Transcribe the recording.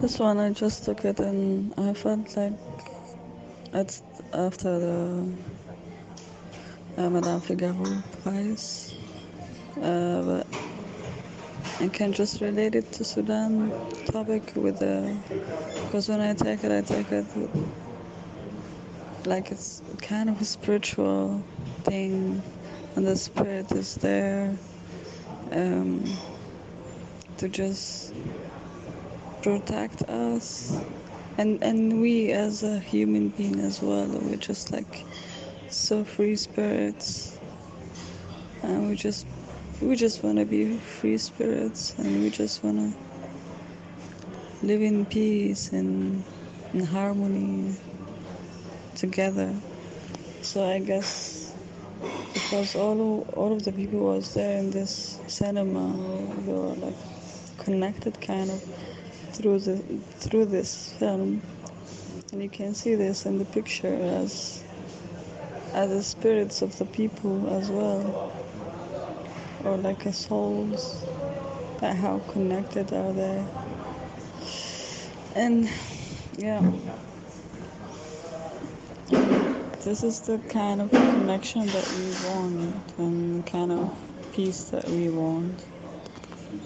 This one I just took it and I felt like it's after the uh, Madame Figaro prize, uh, but I can just relate it to Sudan topic with the because when I take it, I take it like it's kind of a spiritual thing, and the spirit is there um, to just protect us. And and we as a human being as well we're just like so free spirits. And we just we just want to be free spirits and we just want to live in peace and in harmony together. So i guess because all of, all of the people was there in this cinema we were like connected kind of through the through this film and you can see this in the picture as as the spirits of the people as well or like a souls that how connected are they? And yeah. This is the kind of connection that we want and kind of peace that we want